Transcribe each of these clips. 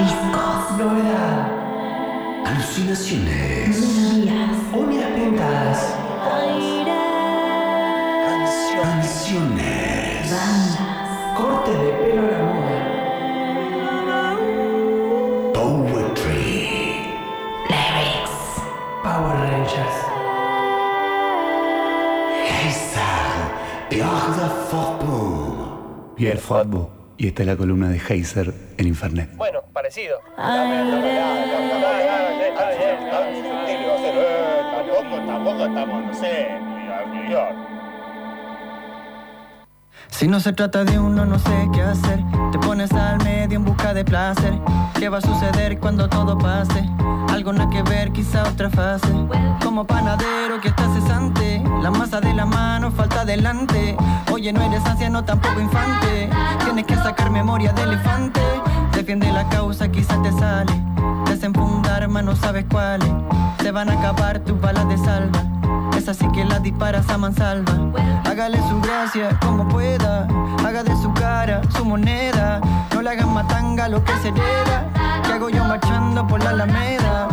Discos. Novedad. Alucinaciones. Melodías. Uñas pintadas. Canciones. Bandas. Corte de pelo a la moda. Poetry. Lyrics. Power Rangers. Geyser. Pierre de Fortboom. Pierre Fratbo. Y esta es la columna de Heiser en Infernet. Bueno, Si no se trata de uno, no sé qué hacer. Te pones al medio en busca de placer. ¿Qué va a suceder cuando todo pase? Algo nada que ver, quizá otra fase. Como panadero que está cesante. La masa de la mano falta adelante. Oye, no eres anciano, tampoco infante. Tienes que sacar memoria de elefante. Defiende la causa, quizá te sale. Desenfundar, no sabes cuáles. Te van a acabar tus balas de salva. Es así que la disparas a mansalva. Hágale su gracia como pueda. Haga de su cara su moneda. No le hagan matanga lo que se hereda. Que hago yo marchando por la alameda?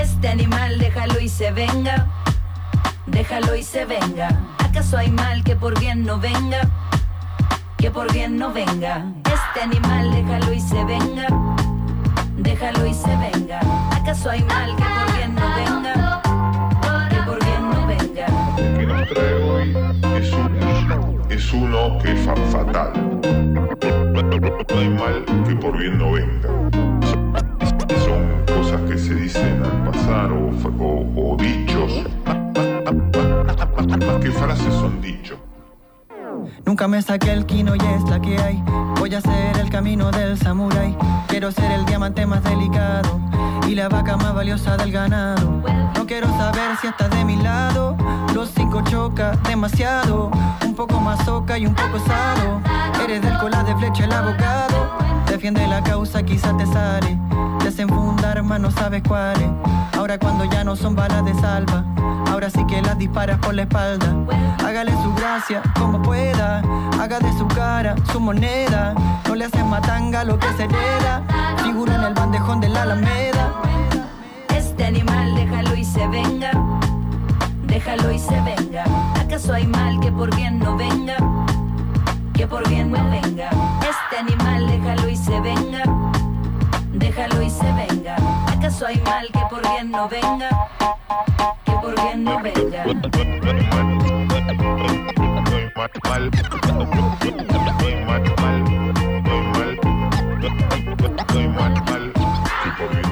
Este animal déjalo y se venga, déjalo y se venga. ¿Acaso hay mal que por bien no venga? Que por bien no venga. Este animal déjalo y se venga, déjalo y se venga. ¿Acaso hay mal que por bien no venga? Que por bien no venga. que nos trae hoy es, un- es uno que es fa- fatal. No hay mal que por bien no venga. Son- cosas que se dicen al pasar o- o dichos. Más que frases son dichos. Nunca me saqué el kino y es la que hay. Voy a hacer el camino del samurái. Quiero ser el diamante más delicado y la vaca más valiosa del ganado. No quiero saber si estás de mi lado. Los cinco choca demasiado. Un poco más soca y un poco sado. Eres del cola de flecha el abogado. Defiende la causa, quizás te sale. Desenfundar, más no sabes cuáles. Ahora cuando ya no son balas de salva. Ahora sí que las disparas por la espalda. Hágale su gracia como pueda. Haga de su cara su moneda. No le haces matanga lo que se hereda. Figura en el bandejón de la Alameda. Este animal déjalo y se venga, déjalo y se venga. ¿Acaso hay mal que por bien no venga? Que por bien no venga. Este animal déjalo y se venga, déjalo y se venga. ¿Acaso hay mal que por bien no venga?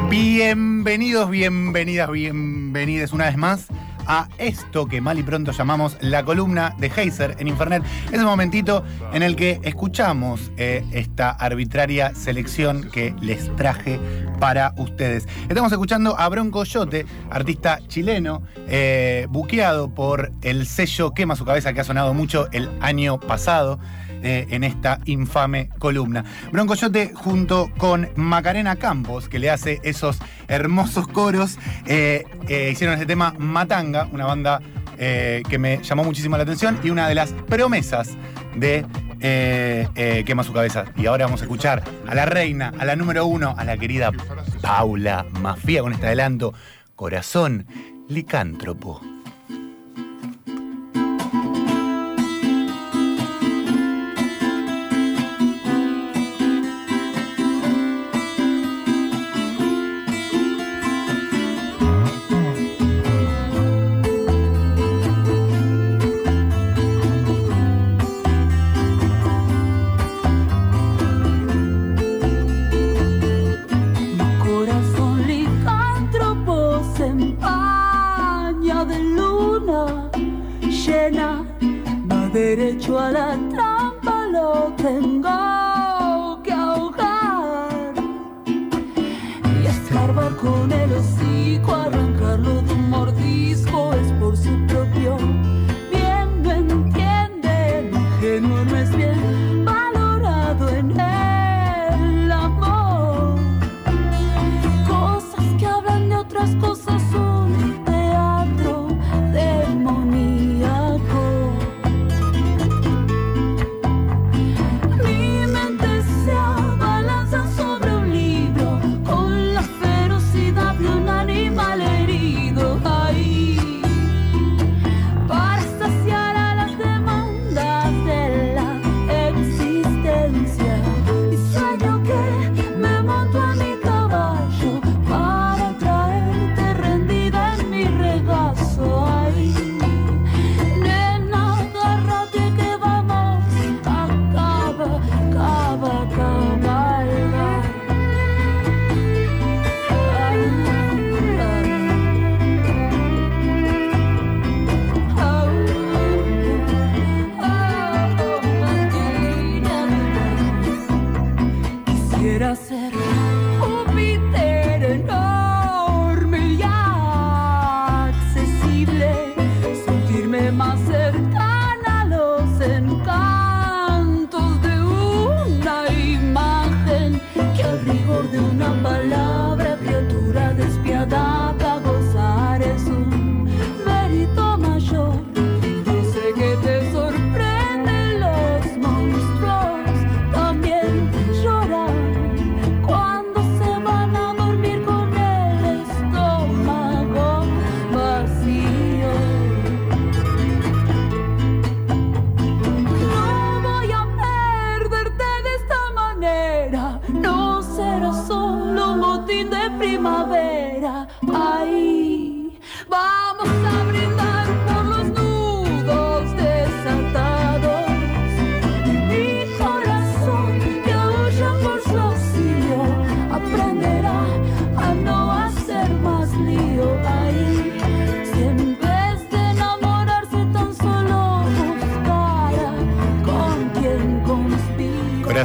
Bienvenidos, bienvenidas, bienvenidas una vez más a esto que mal y pronto llamamos la columna de Heiser en Infernet. Es el momentito en el que escuchamos eh, esta arbitraria selección que les traje para ustedes. Estamos escuchando a Bronco Yote, artista chileno, eh, buqueado por el sello Quema su cabeza que ha sonado mucho el año pasado eh, en esta infame columna. Bronco Yote junto con Macarena Campos, que le hace esos hermosos coros, eh, eh, hicieron este tema Matanga, una banda que me llamó muchísimo la atención y una de las promesas de Quema su cabeza. Y ahora vamos a escuchar a la reina, a la número uno, a la querida Paula Mafia con este adelanto, Corazón Licántropo.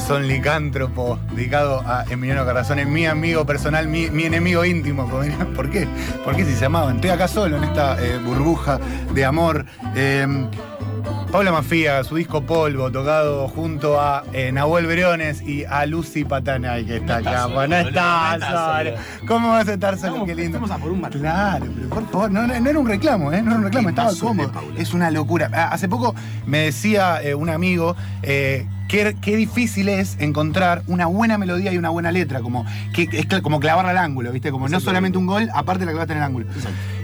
Corazón licántropo, dedicado a Emiliano Carrazone, mi amigo personal, mi, mi enemigo íntimo. ¿Por qué? ¿Por qué si se amaban? Estoy acá solo en esta eh, burbuja de amor. Eh, Paula Mafía, su disco Polvo, tocado junto a eh, Nahuel Briones y a Lucy Patanay, que está acá. solo, no está no solo. solo. ¿Cómo vas a estar solo? Qué lindo. estamos a por un. Claro, pero por favor, no, era un reclamo, ¿eh? No era un reclamo, estaba cómodo. Es una locura. Ah, Hace poco me decía eh, un amigo eh, qué, qué difícil es encontrar una buena melodía y una buena letra, como, que, es como clavarla al ángulo, ¿viste? Como no solamente un gol, aparte la clavaste en el ángulo.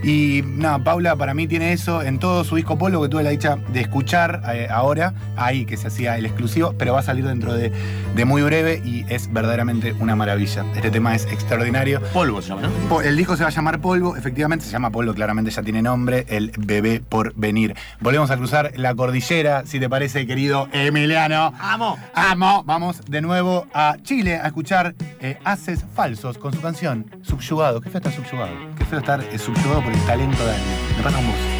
Y nada, Paula para mí tiene eso en todo su disco Polo que tuve la dicha de escuchar eh, ahora, ahí que se hacía el exclusivo, pero va a salir dentro de, de muy breve y es verdaderamente una maravilla. Este tema es extraordinario. Polvo se llama, ¿no? Po- El disco se va a llamar Polvo, efectivamente se llama Polvo, claramente ya tiene nombre, el bebé por venir. Volvemos a cruzar la cordillera, si te parece, querido Emiliano. ¡Amo! ¡Amo! Vamos de nuevo a Chile a escuchar eh, Haces Falsos con su canción Subyugado. Qué feo estar subyugado. Qué feo estar eh, subyugado por el talento de alguien. Me pasa con vos.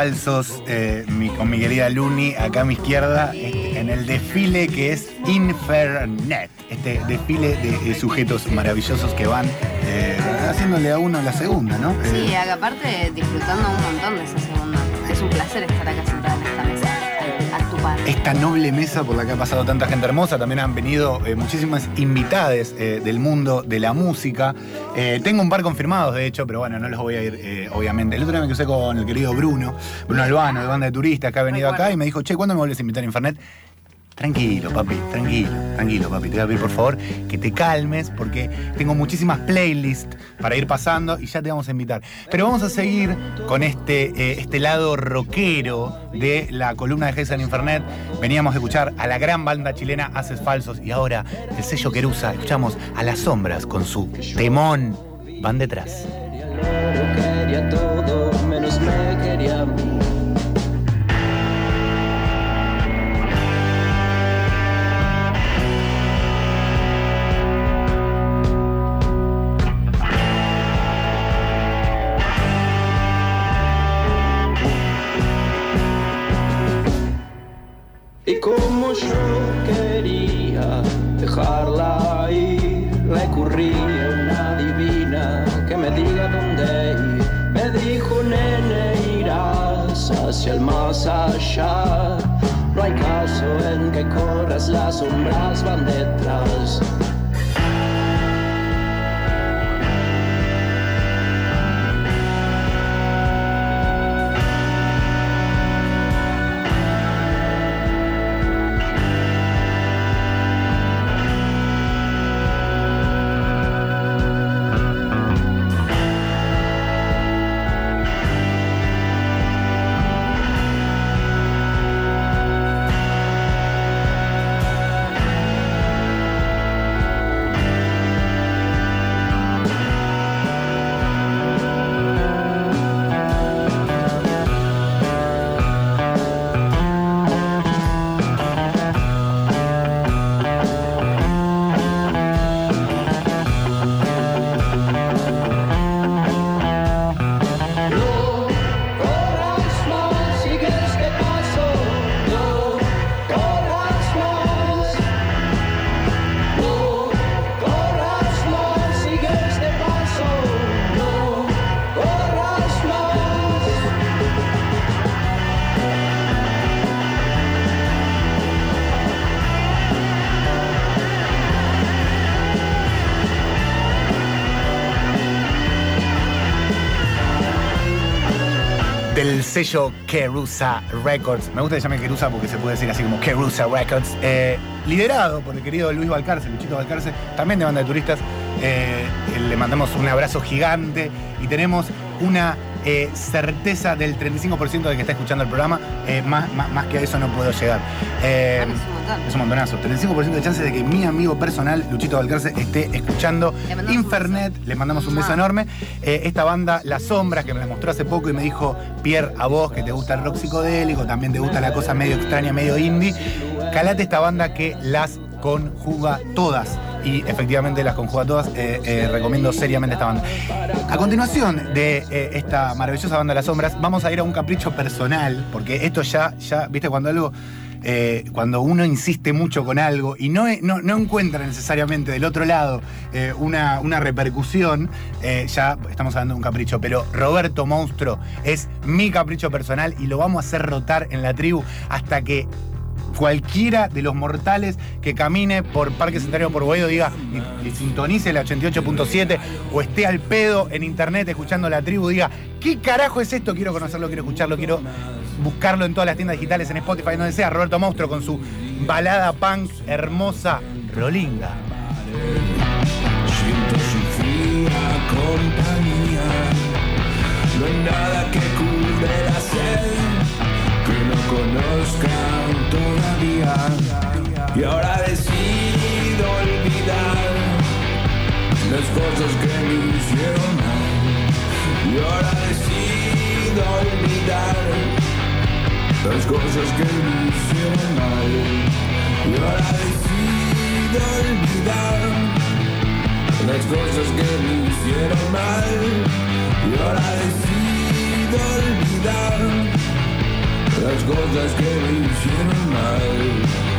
Falsos, eh, mi- con mi querida Luni acá a mi izquierda, este, en el desfile que es Infernet. Este desfile de, sujetos maravillosos que van eh, haciéndole a uno la segunda, ¿no? Sí, Eh, aparte disfrutando un montón de esa segunda. Es un placer estar acá esta noble mesa por la que ha pasado tanta gente hermosa. También han venido eh, muchísimas invitades eh, del mundo de la música. Eh, tengo un par confirmados, de hecho, pero bueno, no los voy a ir, eh, obviamente. El otro día me crucé con el querido Bruno, Bruno Albano, de banda de turistas, que ha venido acá y me dijo, che, ¿cuándo me vuelves a invitar a Infernet? Tranquilo, papi, tranquilo, tranquilo, papi. Te voy a pedir, por favor, que te calmes, porque tengo muchísimas playlists para ir pasando y ya te vamos a invitar. Pero vamos a seguir con este, eh, este lado rockero de la columna de en Infernet. Veníamos a escuchar a la gran banda chilena Haces Falsos y ahora el sello Querusa. Escuchamos a Las Sombras con su temón. Van detrás. Sello Kerusa Records. Me gusta que se llame Kerusa porque se puede decir así como Kerusa Records. eh, liderado por el querido Luis Valcarce, Luchito Valcarce, también de banda de turistas. Eh, le mandamos un abrazo gigante y tenemos una eh, certeza del 35% de que está escuchando el programa. Eh, más, más- más que a eso no puedo llegar. Eh, es un montonazo. 35% de chances de que mi amigo personal, Luchito Valcarce, esté escuchando Le Infernet. Le mandamos un beso enorme. Eh, esta banda, Las Sombras, que me la mostró hace poco y me dijo, Pierre, a vos que te gusta el rock psicodélico, también te gusta la cosa medio extraña, medio indie, calate esta banda que las conjuga todas. Y efectivamente las conjuga todas. Eh, eh, recomiendo seriamente esta banda. A continuación de eh, esta maravillosa banda Las Sombras, vamos a ir a un capricho personal, porque esto ya, ya, viste, cuando algo cuando uno insiste mucho con algo y no, no, no encuentra necesariamente del otro lado una, una repercusión, ya estamos hablando de un capricho. Pero Roberto Monstruo es mi capricho personal y lo vamos a hacer rotar en la tribu hasta que cualquiera de los mortales que camine por Parque Centenario por Boedo diga y, sintonice la 88.7 o esté al pedo en internet escuchando la tribu, diga, ¿qué carajo es esto? Quiero conocerlo, quiero escucharlo, quiero buscarlo en todas las tiendas digitales, en Spotify, donde sea. Roberto Monstruo con su balada punk hermosa, Rolinga. Siento su fría compañía. No hay nada que conozcan todavía. Y ahora decido olvidar las cosas que me hicieron mal. Y ahora decido olvidar las cosas que me hicieron mal. Y ahora decido olvidar las cosas que me hicieron mal y ahora decido olvidar las cosas que me hicieron mal.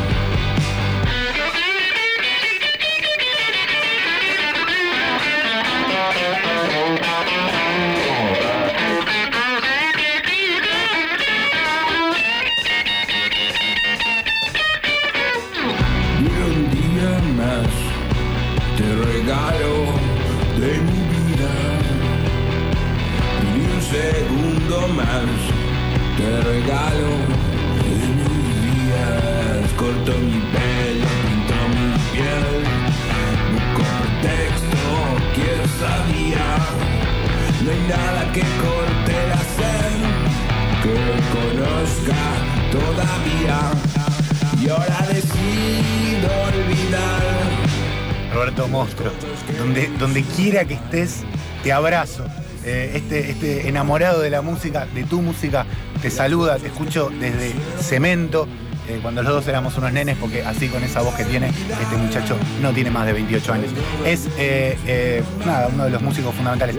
Roberto Monstruo, donde, donde quiera que estés, te abrazo. Eh, este, este enamorado de la música, de tu música, te saluda, te escucho desde Cemento, eh, cuando los dos éramos unos nenes, porque así con esa voz que tiene, este muchacho no tiene más de 28 años. Es, eh, nada, uno de los músicos fundamentales.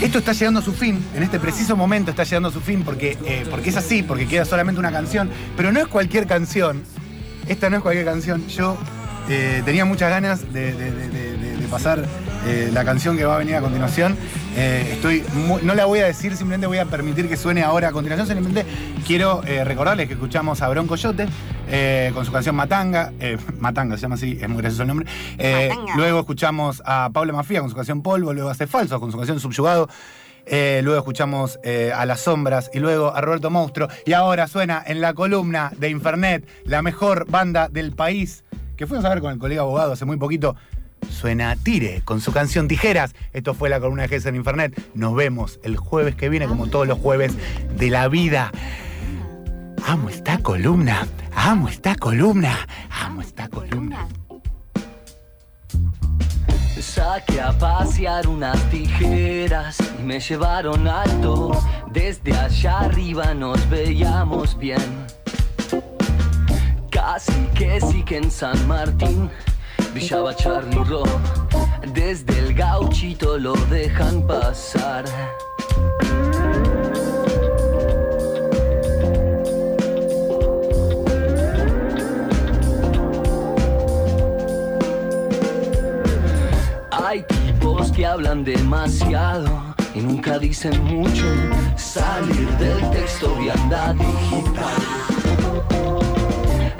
Esto está llegando a su fin, en este preciso momento está llegando a su fin porque, porque es así, porque queda solamente una canción, pero no es cualquier canción. Esta no es cualquier canción. Yo eh, tenía muchas ganas de, de- de- de- de- de pasar eh, la canción que va a venir a continuación. Eh, estoy muy- no la voy a decir, simplemente voy a permitir que suene ahora a continuación. Simplemente quiero recordarles que escuchamos a Bronco Yote con su canción Matanga. Matanga se llama así, es muy gracioso el nombre. Luego escuchamos a Pablo Mafia con su canción Polvo, luego hace Falso con su canción Subyugado. Eh, luego escuchamos eh, a Las Sombras y luego a Roberto Monstruo. Y ahora suena en la columna de Infernet, la mejor banda del país, que fuimos a ver con el colega abogado hace muy poquito. Suena Tire con su canción Tijeras. Esto fue la columna de Gess en Infernet. Nos vemos el jueves que viene, como todos los jueves de la vida. Amo esta columna, amo esta columna, amo esta columna. Saqué a pasear unas tijeras y me llevaron alto. Desde allá arriba nos veíamos bien. Casi que sí que en San Martín brillaba Charlie Rock. Desde el gauchito lo dejan pasar. Que hablan demasiado y nunca dicen mucho. Salir del texto vianda digital.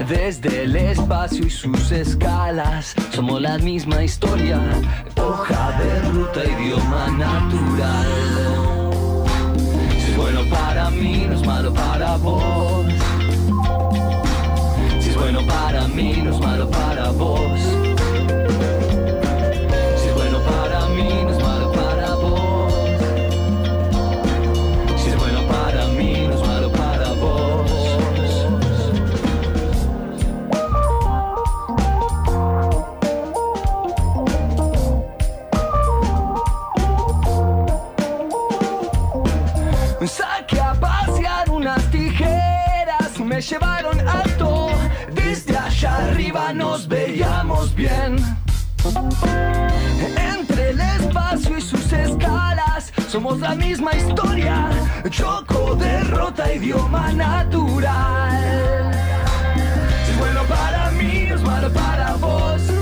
Desde el espacio y sus escalas, somos la misma historia. Hoja de ruta, idioma natural. Si es bueno para mí, no es malo para vos. Si es bueno para mí, no es malo para vos. llevaron alto, desde allá arriba nos veíamos bien. Entre el espacio y sus escalas somos la misma historia, choco, derrota, idioma natural. Si es bueno para mí, es malo para vos.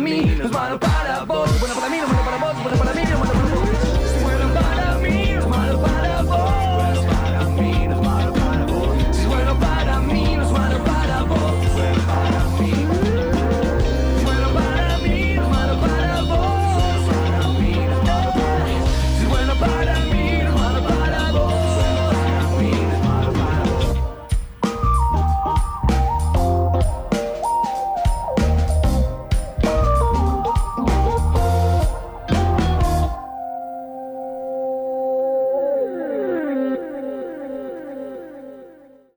mí, no es malo para vos, bueno para mí.